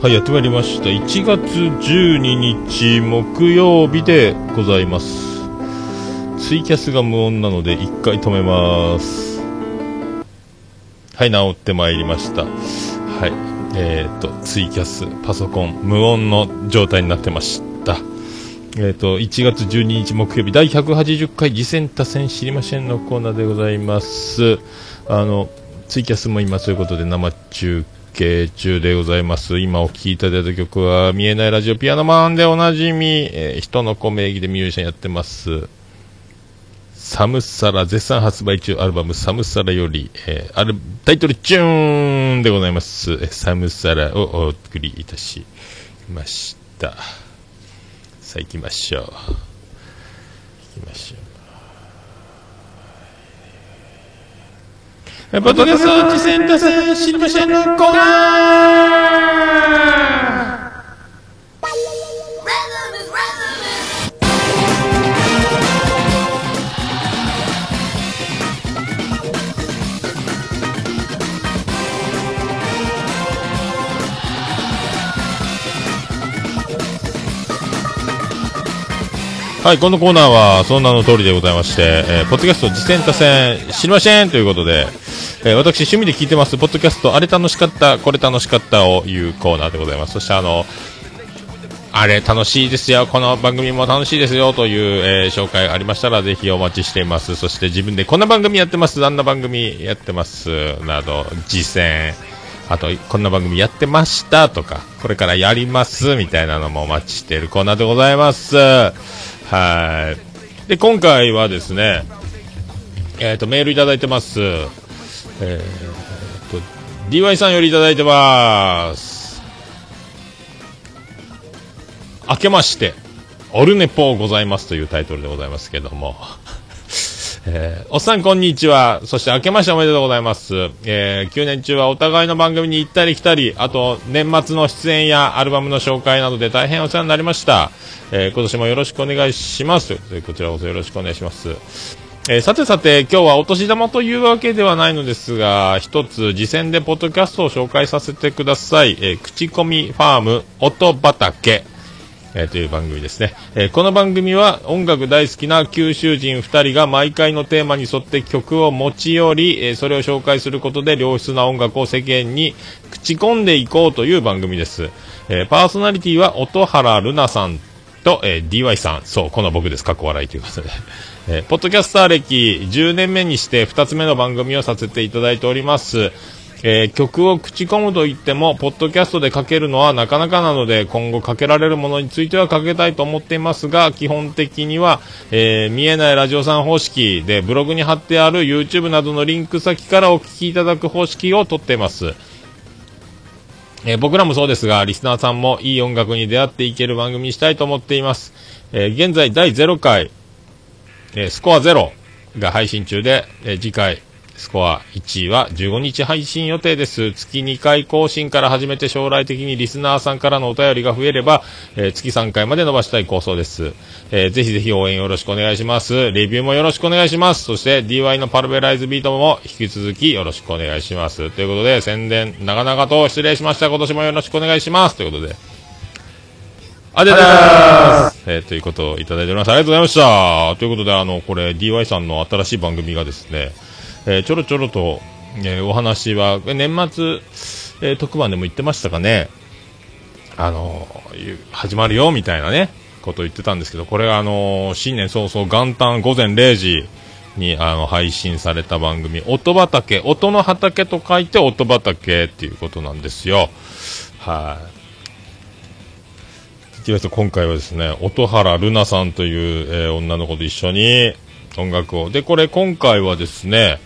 はい、やってまいりました。1月12日木曜日でございます。ツイキャスが無音なので1回止めます。はい、治ってまいりました。はい、えーと、ツイキャス、パソコン、無音の状態になってました。えーと、1月12日木曜日第180回次戦多戦知りませんのコーナーでございます。あの、ツイキャスも今ということで生中継中でございます。今お聴きいただいた曲は、見えないラジオピアノマンでおなじみ、えー人の子名義でミュージシャンやってます。サムサラ、絶賛発売中アルバムサムサラより、えー、ある、タイトルチューンでございます。サムサラをお送りいたしました。さあ行きましょう。行きましょう。ポッドキャスト次戦多戦知りませんのコーナー。はい、このコーナーは、その名の通りでございまして、えーポッドキャスト次戦多戦知りませんということで、えー私趣味で聞いてます、ポッドキャスト、あれ楽しかった、これ楽しかったを言うコーナーでございます。そしてあの、あれ楽しいですよ、この番組も楽しいですよという、えー紹介ありましたらぜひお待ちしています。そして自分でこんな番組やってます、あんな番組やってます、など、実践、あと、こんな番組やってましたとか、これからやりますみたいなのもお待ちしているコーナーでございます。はい。で、今回はですね、えっ、と、メールいただいてます。えー、と、DY さんよりいただいてます。明けまして、オルネポございますというタイトルでございますけども。えーおっさんこんにちは。そして明けましておめでとうございます。えー9年中はお互いの番組に行ったり来たり、あと年末の出演やアルバムの紹介などで大変お世話になりました。えー今年もよろしくお願いします。こちらこそよろしくお願いします。えーさてさて、今日はお年玉というわけではないのですが、一つ、次戦でポッドキャストを紹介させてください。えー口コミファーム、音畑。えーという番組ですね、えこの番組は音楽大好きな九州人2人が毎回のテーマに沿って曲を持ち寄り、えそれを紹介することで良質な音楽を世間に口込んでいこうという番組です、えパーソナリティは音原ルナさんと、え DY さん。そうこの僕です。かっこ笑いということで、えーポッドキャスター歴10年目にして2つ目の番組をさせていただいておりますえー曲を口コむと言っても、ポッドキャストでかけるのはなかなかなので、今後かけられるものについてはかけたいと思っていますが、基本的には、えー見えないラジオさん方式で、ブログに貼ってある YouTube などのリンク先からお聞きいただく方式をとっています。えー僕らもそうですが、リスナーさんもいい音楽に出会っていける番組にしたいと思っています。えー現在第0回、えスコア0が配信中で、え次回、スコア1位は15日配信予定です。月2回更新から始めて将来的にリスナーさんからのお便りが増えれば、えー月3回まで伸ばしたい構想です。えーぜひぜひ応援よろしくお願いします。レビューもよろしくお願いします。そして DY のパルベライズビートも引き続きよろしくお願いします。ということで、宣伝長々と失礼しました。今年もよろしくお願いします。ということで、ありがとうございます。えーということをいただいております。ありがとうございました。ということで、あの、これ、DY さんの新しい番組がですね、えーちょろちょろと、えーお話は、年末、えー特番でも言ってましたかね、あの始まるよ、みたいなね、ことを言ってたんですけど、これがあの新年早々元旦午前0時にあの配信された番組、音畑、音の畑と書いて音畑っていうことなんですよ。はい。実は今回はですね、音原ルナさんという、えー女の子と一緒に音楽を。で、これ今回はですね、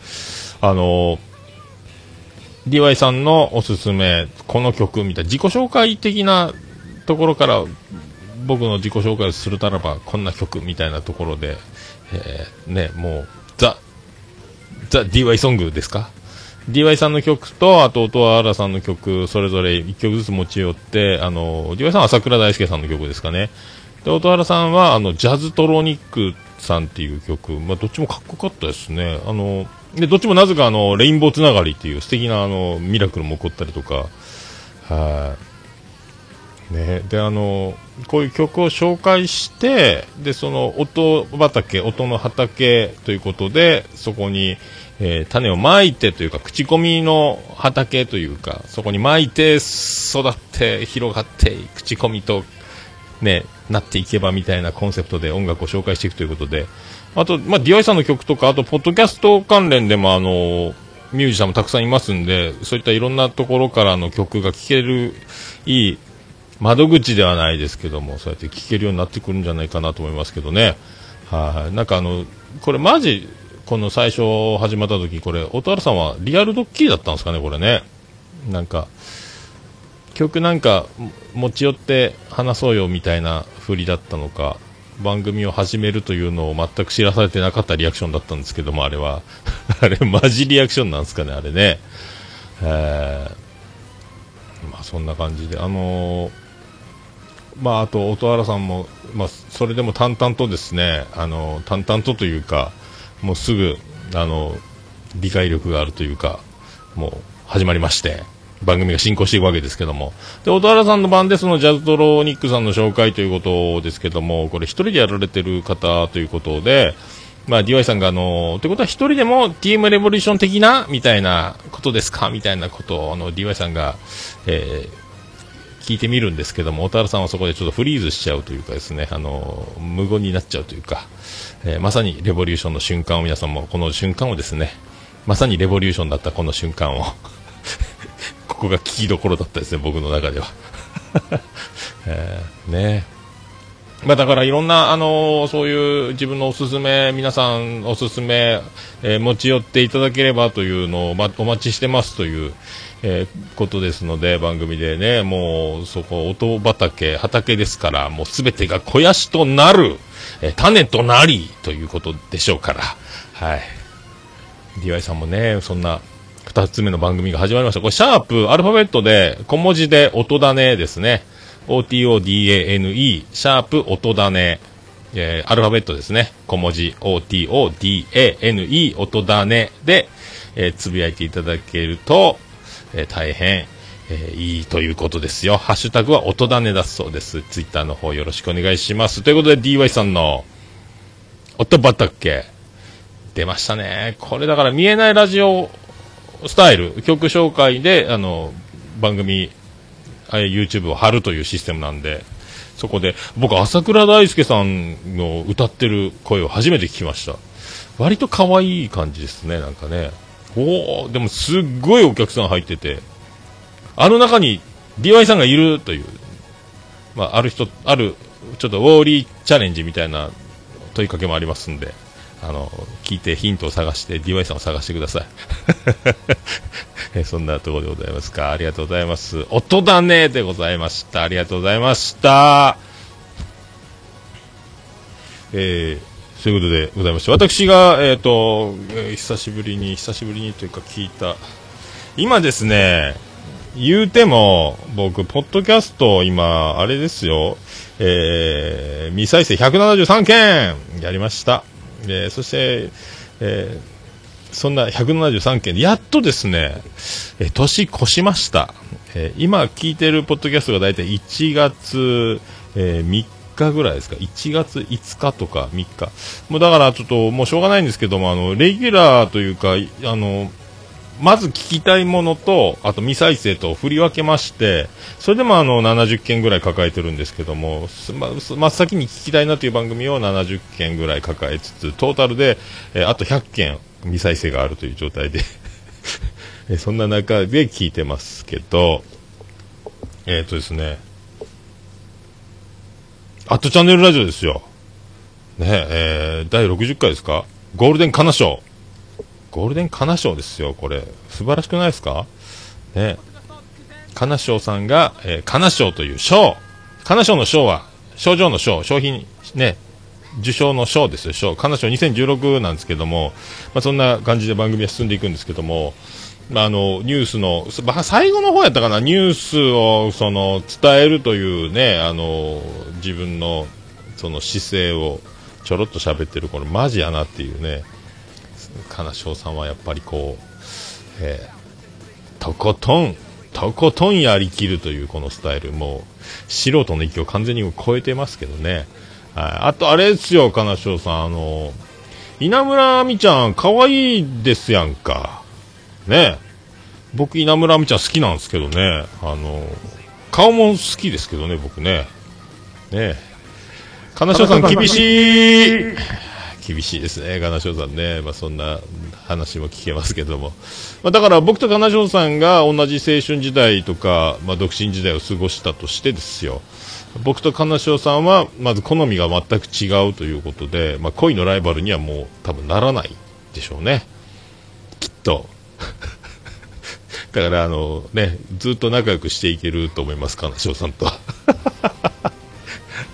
あの DY さんのおすすめ、この曲みたいな、自己紹介的なところから、僕の自己紹介をするならば、こんな曲みたいなところで、えーね、もう、ザ、ザ・ DY ソングですか？DY さんの曲と、あと、音羽原さんの曲、それぞれ1曲ずつ持ち寄って、あの、DY さんは朝倉大輔さんの曲ですかね。で、音原さんは、あの、ジャズトロニックさんっていう曲、まあ、どっちもかっこよかったですね。あの、で、どっちもなぜか、あの、レインボーつながりっていう素敵な、あの、ミラクルも起こったりとか、はい。ね、であのこういう曲を紹介してでその音畑音の畑ということでそこに、えー、種をまいてというか口コミの畑というかそこにまいて育って広がって口コミと、ね、なっていけばみたいなコンセプトで音楽を紹介していくということであと、まあ、DY さんの曲とかあとポッドキャスト関連でもあのミュージシャンもたくさんいますんでそういったいろんなところからの曲が聴けるいい窓口ではないですけども、そうやって聞けるようになってくるんじゃないかなと思いますけどね。はい、なんかあの、これマジ、この最初始まった時、これ、音原さんはリアルドッキリだったんですかね、これね。なんか、曲なんか持ち寄って話そうよみたいな振りだったのか、番組を始めるというのを全く知らされてなかったリアクションだったんですけども、あれは。あれ、マジリアクションなんですかね、あれね。えー、まあそんな感じで、あのーまあ、あと音原さんも、まあ、それでも淡々とですねあの淡々とというかもうすぐあの理解力があるというかもう始まりまして番組が進行していくわけですけどもで音原さんの番でそのジャズトロニックさんの紹介ということですけどもこれ1人でやられてる方ということで。まあ、DY さんが、あのということは、一人でも TM レボリューション的な、みたいなことですか？みたいなことを、あの、DY さんが、えー、聞いてみるんですけども、小田原さんはそこでちょっとフリーズしちゃうというかですね、あの、無言になっちゃうというか、えー、まさにレボリューションの瞬間を皆さんも、この瞬間をですね、まさにレボリューションだったこの瞬間を ここが聞きどころだったですね、僕の中では。えー、ねまあ、だからいろんな、あの、そういう自分のおすすめ、皆さんおすすめ、えー、持ち寄っていただければというのを、ま、お待ちしてますという、えー、ことですので、番組でね、もう、そこ、音畑、畑ですから、もうすべてが肥やしとなる、えー、種となり、ということでしょうから、はい。DY さんもね、そんな、二つ目の番組が始まりました。これ、シャープ、アルファベットで、小文字で音種ですね。OTODANE、シャープ音種。えー、アルファベットですね。小文字、OTODANE、音種で、えー、つぶやいていただけると、えー、大変、えー、いいということですよ。ハッシュタグは音種だそうです。ツイッターの方よろしくお願いします。ということで DY さんの音畑出ましたね。これだから見えないラジオスタイル、曲紹介で、あの、番組、YouTube を貼るというシステムなんで、そこで、僕、朝倉大輔さんの歌ってる声を初めて聞きました。割と可愛い感じですね、なんかね。おおでもすっごいお客さん入ってて、あの中に DY さんがいるという、まあ、ある人、ある、ちょっとウォーリーチャレンジみたいな問いかけもありますんで、あの、聞いてヒントを探して DY さんを探してください。えそんなところでございますか。ありがとうございます。音だねでございました。ありがとうございました。えーそういうことでございまして、私が、えっ、ー、と、久しぶりに、久しぶりにというか聞いた、今ですね、言うても、僕、ポッドキャスト、今、あれですよ、えー、未再生173件やりました。えー、そして、えー、そんな173件で、やっとですね、えー、年越しました。えー、今聞いてるポッドキャストが大体1月、えー、3日ぐらいですか、1月5日とか3日、もうだからちょっともうしょうがないんですけども、あのレギュラーというか、あのまず聞きたいものと、あと未再生と振り分けまして、それでもあの70件ぐらい抱えてるんですけども、ま、真っ先に聞きたいなという番組を70件ぐらい抱えつつ、トータルで、えあと100件未再生があるという状態で えそんな中で聞いてますけど、えっ、ー、とですね、アットチャンネルラジオですよ。ねえー、第60回ですか？ゴールデンカナ賞。ゴールデンカナ賞ですよ、これ。素晴らしくないですか？ねカナ賞さんが、えー、カナ賞という賞。カナ賞の賞は、賞状の賞、商品、ね、受賞の賞ですよ、賞。カナ賞2016なんですけども、まあ、そんな感じで番組は進んでいくんですけども、まあ、あの、ニュースの、最後の方やったかな、ニュースを、その、伝えるというね、あの、自分の、その姿勢を、ちょろっと喋ってる、これマジやなっていうね、金賞さんはやっぱりこう、えー、とことん、とことんやりきるというこのスタイル、もう、素人の域を完全に超えてますけどね。はい。あと、あれですよ、金城さん、あの、稲村亜美ちゃん、可愛いですやんか。ね僕、稲村亜美ちゃん好きなんですけどね。あの、顔も好きですけどね、僕ね。ね金城さん、厳しい厳しいですね、金城さんね。まあ、そんな話も聞けますけども。まあ、だから僕と金城さんが同じ青春時代とか、まあ、独身時代を過ごしたとしてですよ。僕と金城さんは、まず好みが全く違うということで、まあ、恋のライバルにはもう多分ならないでしょうね。きっと。だから、あの、ね、ずっと仲良くしていけると思います、金城さんと。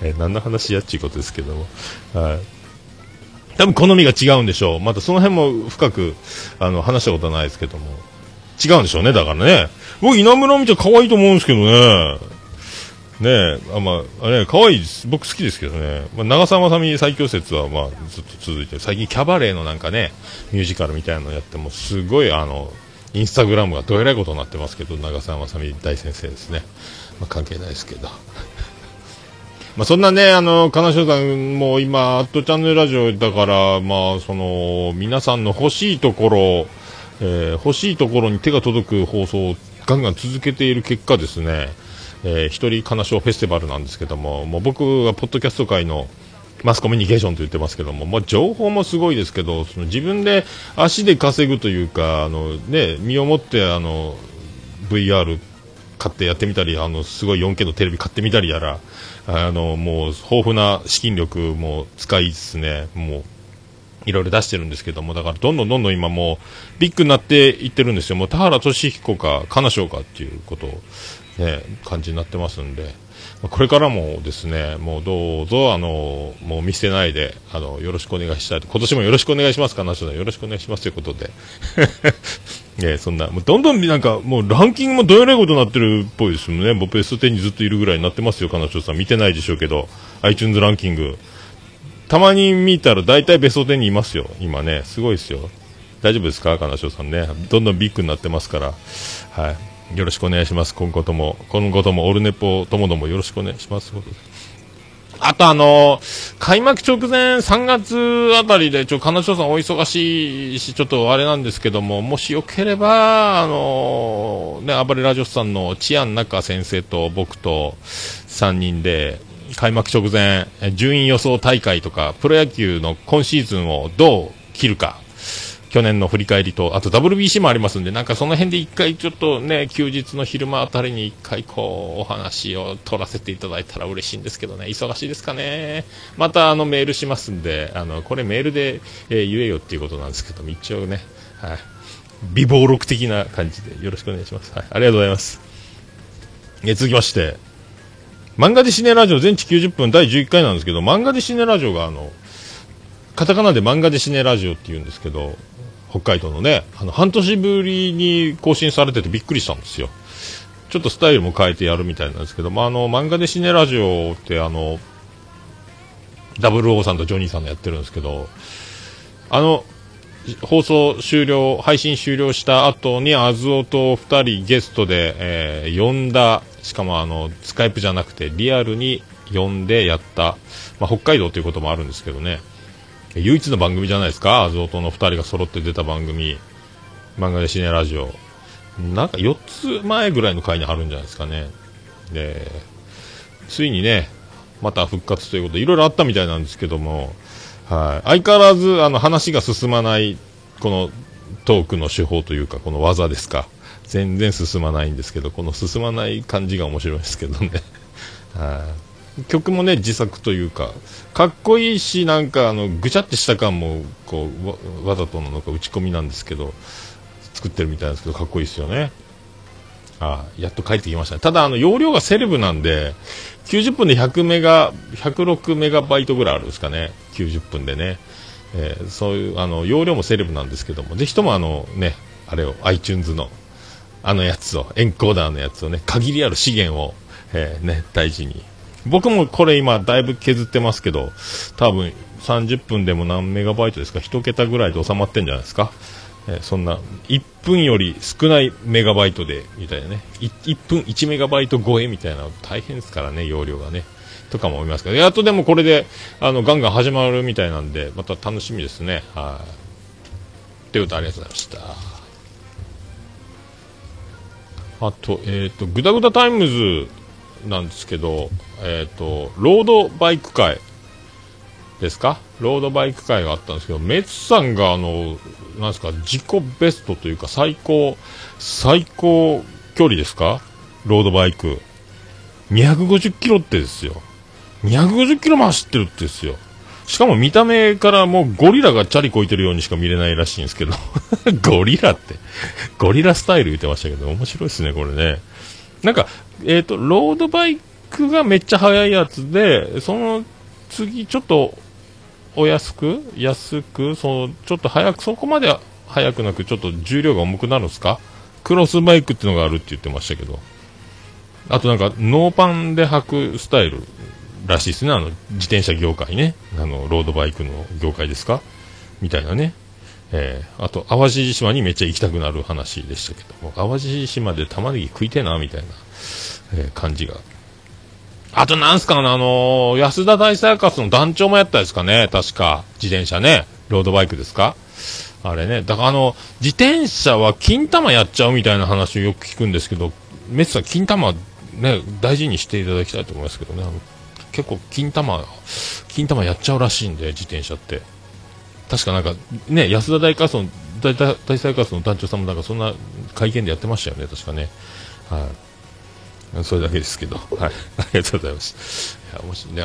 え何の話やっちゅうことですけども。はい。多分好みが違うんでしょう。またその辺も深く、あの、話したことはないですけども。違うんでしょうね、だからね。僕、稲村美ちゃん可愛いと思うんですけどね。ねえ、あ、まあ、あれ、可愛いです。僕好きですけどね。まあ、長澤まさみ最強説は、まあ、ずっと続いて最近キャバレーのなんかね、ミュージカルみたいなのやっても、すごい、あの、インスタグラムがどえらいことになってますけど、長澤まさみ大先生ですね。まあ、関係ないですけど。まあ、そんなね、あの、金城さんも今、アットチャンネルラジオだから、まあ、その、皆さんの欲しいところ、えー、欲しいところに手が届く放送をガンガン続けている結果ですね、えー、一人金賞フェスティバルなんですけども、もう僕がポッドキャスト界のマスコミュニケーションと言ってますけども、まあ、情報もすごいですけど、その自分で足で稼ぐというか、あのね、身をもってあの VR 買ってやってみたり、あのすごい 4K のテレビ買ってみたりやら、あの、もう、豊富な資金力も使いですね、もう、いろいろ出してるんですけども、だからどんどんどんどん今もう、ビッグになっていってるんですよ。もう田原俊彦か、金賞かっていうことを、ね、感じになってますんで、これからもですね、もうどうぞ、あの、もう見捨てないで、あの、よろしくお願いしたいと。今年もよろしくお願いしますか？な、よろしくお願いしますということで。ねそんな、もうどんどんなんか、もうランキングもどえらいことになってるっぽいですもんね。僕ベスト10にずっといるぐらいになってますよ、彼女さん。見てないでしょうけど、iTunes ランキング。たまに見たら大体ベスト10にいますよ、今ね。すごいですよ。大丈夫ですか、金城さんね。どんどんビッグになってますから。はい。よろしくお願いします。今後とも、今後とも、オルネポともどもよろしくお願いします。あとあのー、開幕直前3月あたりで、ちょ、彼女さんお忙しいし、ちょっとあれなんですけども、もしよければ、あのー、ね、暴れラジオスさんのチアン中先生と僕と3人で、開幕直前、順位予想大会とか、プロ野球の今シーズンをどう切るか、去年の振り返りと、あと WBC もありますんで、なんかその辺で一回ちょっとね、休日の昼間あたりに一回こう、お話を取らせていただいたら嬉しいんですけどね、忙しいですかね。またあのメールしますんで、あの、これメールで、えー、言えよっていうことなんですけども、一応ね、はい。微暴録的な感じでよろしくお願いします。はい。ありがとうございます。え続きまして、漫画でシネラジオ全治90分第11回なんですけど、漫画でシネラジオがあの、カタカナで漫画でシネラジオって言うんですけど、北海道のね、あの、半年ぶりに更新されててびっくりしたんですよ。ちょっとスタイルも変えてやるみたいなんですけど、まあ、あの、漫画でシネラジオって、あの、ダブルオーさんとジョニーさんのやってるんですけど、あの、放送終了、配信終了した後に、アズオと2人ゲストで、えー、呼んだ、しかもあの、スカイプじゃなくて、リアルに呼んでやった、まあ、北海道ということもあるんですけどね、唯一の番組じゃないですか、アズオとの2人が揃って出た番組、漫画でシネラジオ。なんか4つ前ぐらいの回にあるんじゃないですかね。で、ついにね、また復活ということで、いろいろあったみたいなんですけども、はい。相変わらず、あの、話が進まない、このトークの手法というか、この技ですか。全然進まないんですけど、この進まない感じが面白いですけどね。はい。曲もね自作というかかっこいいしなんかあのぐちゃってした感もこうわざとなんか打ち込みなんですけど作ってるみたいですけどかっこいいですよね。あやっと帰ってきましたね。ただあの容量がセレブなんで90分で100メガ106メガバイトぐらいあるんですかね。90分でね、えー、そういうあの容量もセレブなんですけどもぜひともあのねあれを iTunes のあのやつをエンコーダーのやつをね限りある資源を、えー、ね大事に僕もこれ今だいぶ削ってますけど、多分30分でも何メガバイトですか、1桁ぐらいで収まってんじゃないですか？えー、そんな、1分より少ないメガバイトで、みたいなね。1, 1分1メガバイト超えみたいな大変ですからね、容量がね。とかも思いますけど、やっとでもこれで、あの、ガンガン始まるみたいなんで、また楽しみですね。はい。ということありがとうございました。あと、えっ、ー、と、グダグダタイムズなんですけど、えっ、ー、と、ロードバイク会ですか？ロードバイク会があったんですけど、メツさんが、あの、なんですか、自己ベストというか、最高、最高距離ですか？ロードバイク。250キロってですよ。250キロも走ってるってですよ。しかも見た目からもうゴリラがチャリこいてるようにしか見れないらしいんですけど ゴリラって、ゴリラスタイル言ってましたけど、面白いですね、これね。なんか、えっ、ー、と、ロードバイクがめっちゃ速いやつで、その次、ちょっと、お安く安くその、ちょっと早く、そこまで速くなく、ちょっと重量が重くなるんですか？クロスバイクっていうのがあるって言ってましたけど。あとなんか、ノーパンで履くスタイルらしいですね、あの、自転車業界ね。あの、ロードバイクの業界ですか？みたいなね。えー、あと、淡路島にめっちゃ行きたくなる話でしたけども、淡路島で玉ねぎ食いてえな、みたいな、えー、感じが。あと、なんすかあのー、安田大サーカスの団長もやったですかね、確か。自転車ね。ロードバイクですかあれね。だからあの、自転車は金玉やっちゃうみたいな話をよく聞くんですけど、メツさん金玉ね、大事にしていただきたいと思いますけどね。あの結構金玉、金玉やっちゃうらしいんで、自転車って。確かなんか、ね、安田大火の、大大大サーカスの団長さんもなんかそんな会見でやってましたよね、確かね。はい。それだけですけど、はい。ありがとうございます。いや、もしね、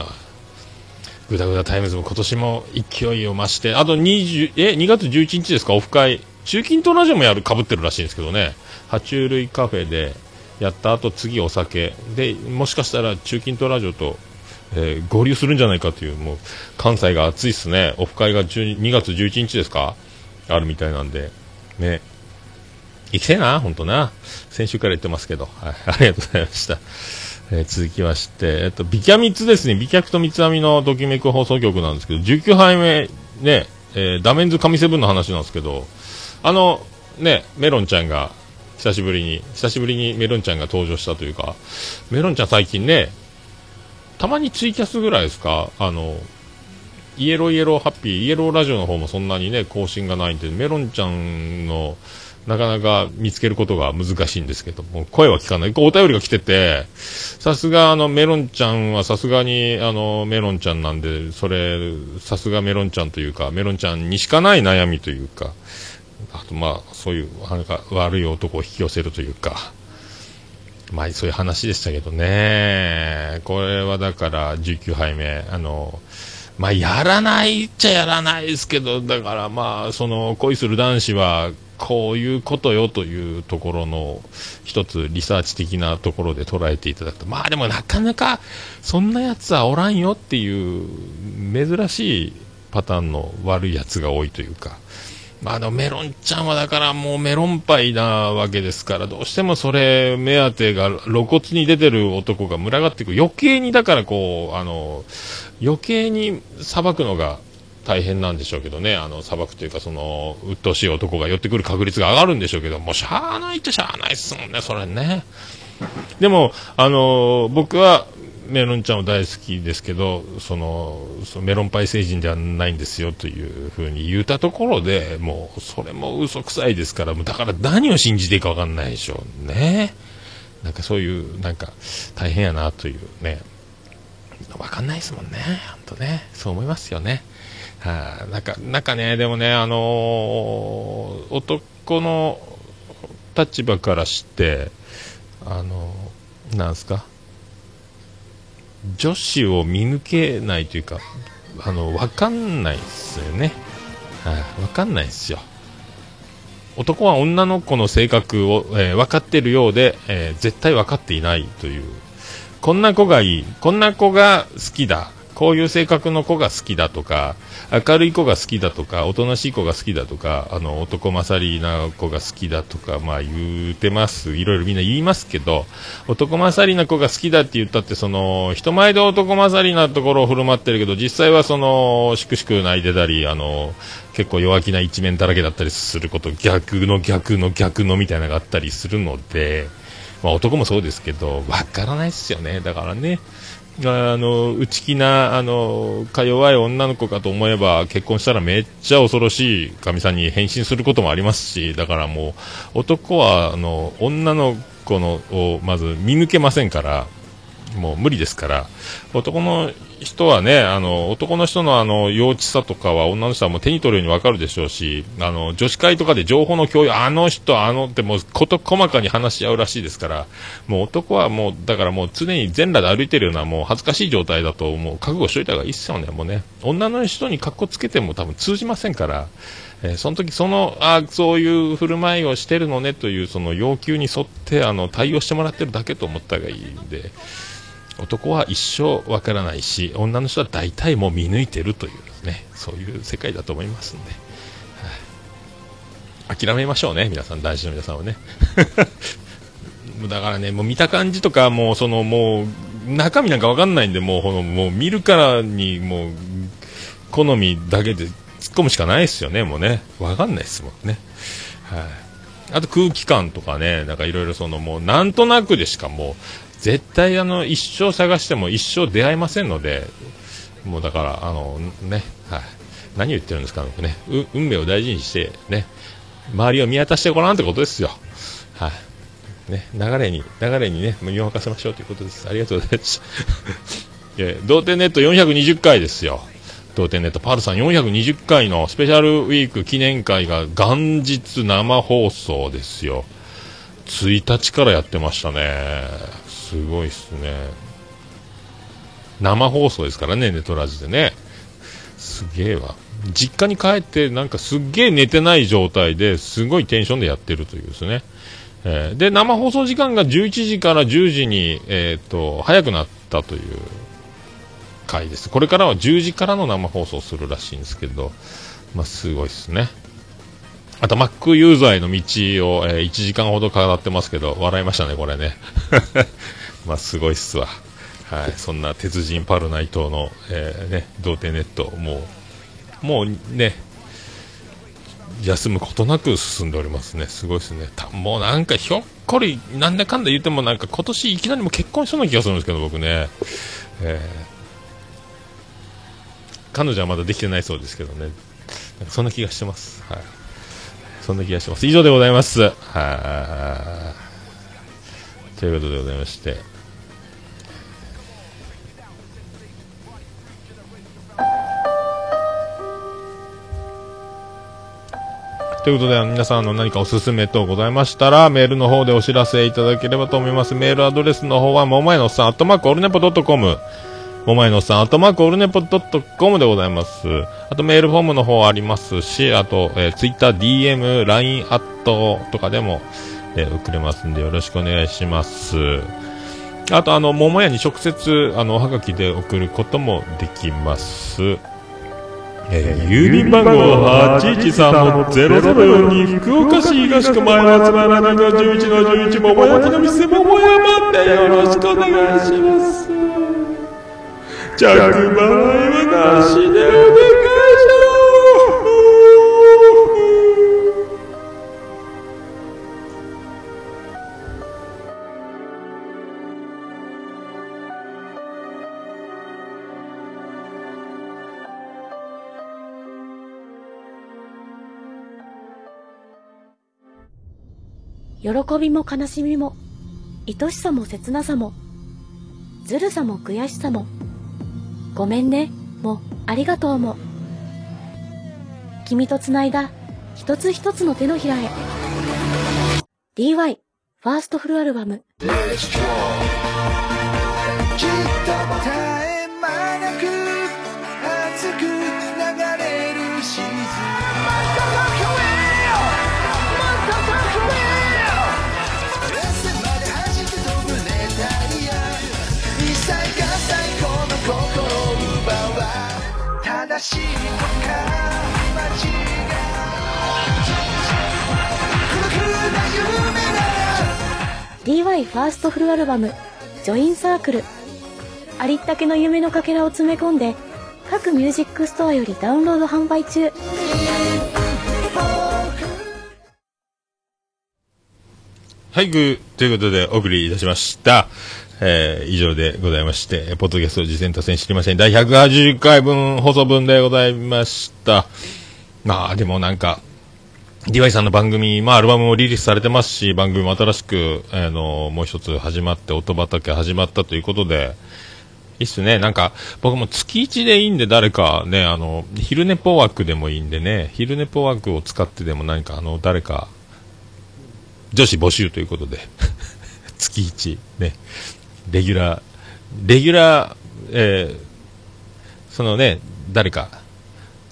ぐだぐだタイムズも今年も勢いを増して、あと20、え、2月11日ですか、オフ会。中近東ラジオもやる、かぶってるらしいんですけどね。爬虫類カフェでやった後、次お酒。で、もしかしたら中近東ラジオとえー、合流するんじゃないかという、もう、関西が暑いっすね。オフ会が2月11日ですか？あるみたいなんで、ね。行きたいな、ほんとな。先週から言ってますけど。はい、ありがとうございました。えー、続きまして、えっと、美キャミツですね。美脚と三つ編みのときめく放送局なんですけど、19杯目、ね、えー、ダメンズ神セブンの話なんですけど、あの、ね、メロンちゃんが、久しぶりに、久しぶりにメロンちゃんが登場したというか、メロンちゃん最近ね、たまにツイキャスぐらいですか、あの、イエローイエローハッピー、イエローラジオの方もそんなにね、更新がないんで、メロンちゃんの、なかなか見つけることが難しいんですけども、声は聞かない。こうお便りが来てて、さすがあのメロンちゃんはさすがにあのメロンちゃんなんで、それ、さすがメロンちゃんというか、メロンちゃんにしかない悩みというか、あとまあ、そういう、なんか悪い男を引き寄せるというか、まあ、そういう話でしたけどね。これはだから19杯目。あの、まあ、やらないっちゃやらないですけど、だからまあ、その、恋する男子は、こういうことよというところの、一つリサーチ的なところで捉えていただくと、まあでもなかなか、そんなやつはおらんよっていう、珍しいパターンの悪いやつが多いというか、まあ、のメロンちゃんはだからもうメロンパイなわけですから、どうしてもそれ目当てが露骨に出てる男が群がっていく。余計にだからこう、あの、余計に裁くのが大変なんでしょうけどね、あの、裁くというかその、鬱陶しい男が寄ってくる確率が上がるんでしょうけど、もうしゃあないっちゃしゃあないっすもんね、それね。でも、あの、僕は、メロンちゃんは大好きですけどそのメロンパイ星人ではないんですよというふうに言ったところでもうそれも嘘くさいですからだから何を信じていいか分かんないでしょうね。なんかそういうなんか大変やなというね。分かんないですもんね本当ね。そう思いますよね。はあ、なんかなんかねでもねあのー、男の立場からしてあのー、なんすか？女子を見抜けないというか、あの、わかんないですよね。はい、あ、わかんないっすよ。男は女の子の性格を、えー、分かってるようで、えー、絶対分かっていないという。こんな子がいい。こんな子が好きだ。こういう性格の子が好きだとか、明るい子が好きだとか、おとなしい子が好きだとか、あの、男勝りな子が好きだとか、まあ言うてます。いろいろみんな言いますけど、男勝りな子が好きだって言ったって、その、人前で男勝りなところを振る舞ってるけど、実際はその、しくしく泣いてたり、あの、結構弱気な一面だらけだったりすること、逆の逆の逆のみたいなのがあったりするので、まあ男もそうですけど、わからないですよね。だからね、あの、内気な、あの、か弱い女の子かと思えば、結婚したらめっちゃ恐ろしいかみさんに変身することもありますし、だからもう、男は、あの、女の子のをまず見抜けませんから、もう無理ですから、男の人はね、あの、男の人のあの、幼稚さとかは女の人はもう手に取るようにわかるでしょうし、あの、女子会とかで情報の共有、あの人、あのってもう事細かに話し合うらしいですから、もう男はもう、だからもう常に全裸で歩いてるようなもう恥ずかしい状態だともう覚悟しといた方がいいっすよね、もうね。女の人に格好つけても多分通じませんから、えー、その時そのあそういう振る舞いをしてるのねというその要求に沿ってあの対応してもらってるだけと思った方がいいんで、男は一生わからないし女の人は大体もう見抜いてるというねそういう世界だと思いますんで、は諦めましょうね皆さん大事な皆さんはね。だからねもう見た感じとかもうそのもう中身なんかわかんないんでもうもう見るからにもう好みだけで突っ込むしかないですよねもうね。わかんないですもんね。はい。あと空気感とかね、なんかいろいろそのもうなんとなくでしかもう絶対あの一生探しても一生出会えませんので、もうだから、あのね、はい、何言ってるんですかね、運命を大事にして、ね、周りを見渡してごらんってことですよ。はい。ね、流れに、流れにね、身を任せましょうということです。ありがとうございました。い同点ネット420回ですよ。同点ネットパールさん420回のスペシャルウィーク記念会が元日生放送ですよ。1日からやってましたね。すごいっすね。生放送ですからね、ネトラジでね。すげえわ。実家に帰って、なんかすっげえ寝てない状態ですごいテンションでやってるというですね。えー、で、生放送時間が11時から10時に、えっ、と、早くなったという回です。これからは10時からの生放送するらしいんですけど、まあ、すごいっすね。あと Mac ユーザーへの道を、えー、1時間ほど語ってますけど、笑いましたね、これね。まあ、すごいっすわ。はい、そんな鉄人パルナイトの、えー、ね、童貞ネット、もう、もうね、休むことなく進んでおりますね。すごいですね。もうなんかひょっこり、なんだかんだ言ってもなんか今年いきなりも結婚しそうな気がするんですけど、僕ね。えー、彼女はまだできてないそうですけどね。なんかそんな気がしてます。はい。そんな気がします。以上でございます。はい。ということでございまして。ということで、皆さんの何かおすすめ等ございましたら、メールの方でお知らせいただければと思います。メールアドレスの方は、もまえのさん、アットマークオルネポドットコム。もまえのさん、アットマークオルネポドットコムでございます。あとメールフォームの方ありますし、あと、えー、ツイッター、DM、LINE アットとかでも、えー、送れますんでよろしくお願いします。あと、あの、桃屋に直接、あの、おはがきで送ることもできます。えー、郵便番号813-0042福岡市東区前松原2の11の11桃焼きの店桃山でよろしくお願いします。着払いはなしでお願いします。喜びも悲しみも、愛しさも切なさも、ずるさも悔しさも、ごめんね、もありがとうも。君と繋いだ一つ一つの手のひらへ。DY ファーストフルアルバム。DY ファーストフルアルバム「ジョインサークル」ありったけの夢のかけらを詰め込んで各ミュージックストアよりダウンロード販売中。はい、グー。ということでお送りいたしました。えー、以上でございまして、ポッドキャスト実践達成知りません。第180回分、放送分でございました。まあ、でもなんか、DY さんの番組、まあ、アルバムもリリースされてますし、番組も新しく、あの、もう一つ始まって、音畑始まったということで、いいっすね。なんか、僕も月1でいいんで、誰かね、あの、昼寝ポー枠でもいいんでね、昼寝ポー枠を使ってでも何か、あの、誰か、女子募集ということで、月1、ね、レギュラー、レギュラー、えー、そのね、誰か、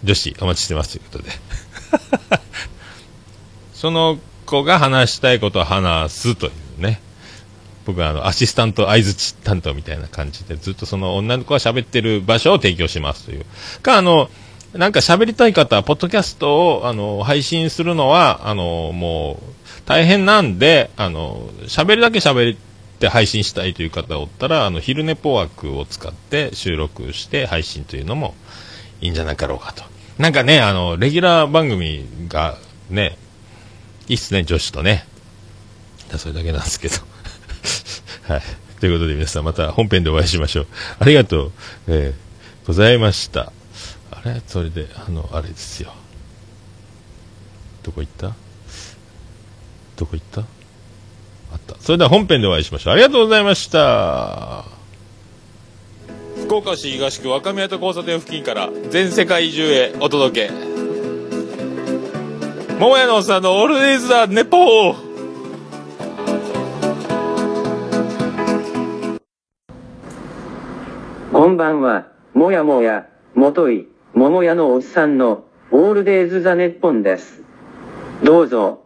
女子お待ちしてますということで。その子が話したいことを話すというね。僕はあの、アシスタント相槌担当みたいな感じで、ずっとその女の子が喋ってる場所を提供しますという。か、あの、なんか喋りたい方は、ポッドキャストを、あの、配信するのは、あの、もう、大変なんで、あの、喋るだけ喋りって配信したいという方がおったら、あの、昼寝ポ枠を使って収録して配信というのもいいんじゃなかろうかと。なんかね、あの、レギュラー番組がね、いいっすね、女子とね。それだけなんですけど。はい。ということで皆さんまた本編でお会いしましょう。ありがとう、えーございました。あれ？それで、あの、あれですよ。どこ行った？どこ行った？あった。それでは本編でお会いしましょう。ありがとうございました。福岡市東区若宮と交差点付近から全世界中へお届け。桃屋のおっさんのオールデイズ・ザ・ネポーこんばんは、もやもや、もとい、桃屋のおっさんの、オールデイズ・ザ・ネッポンです。どうぞ、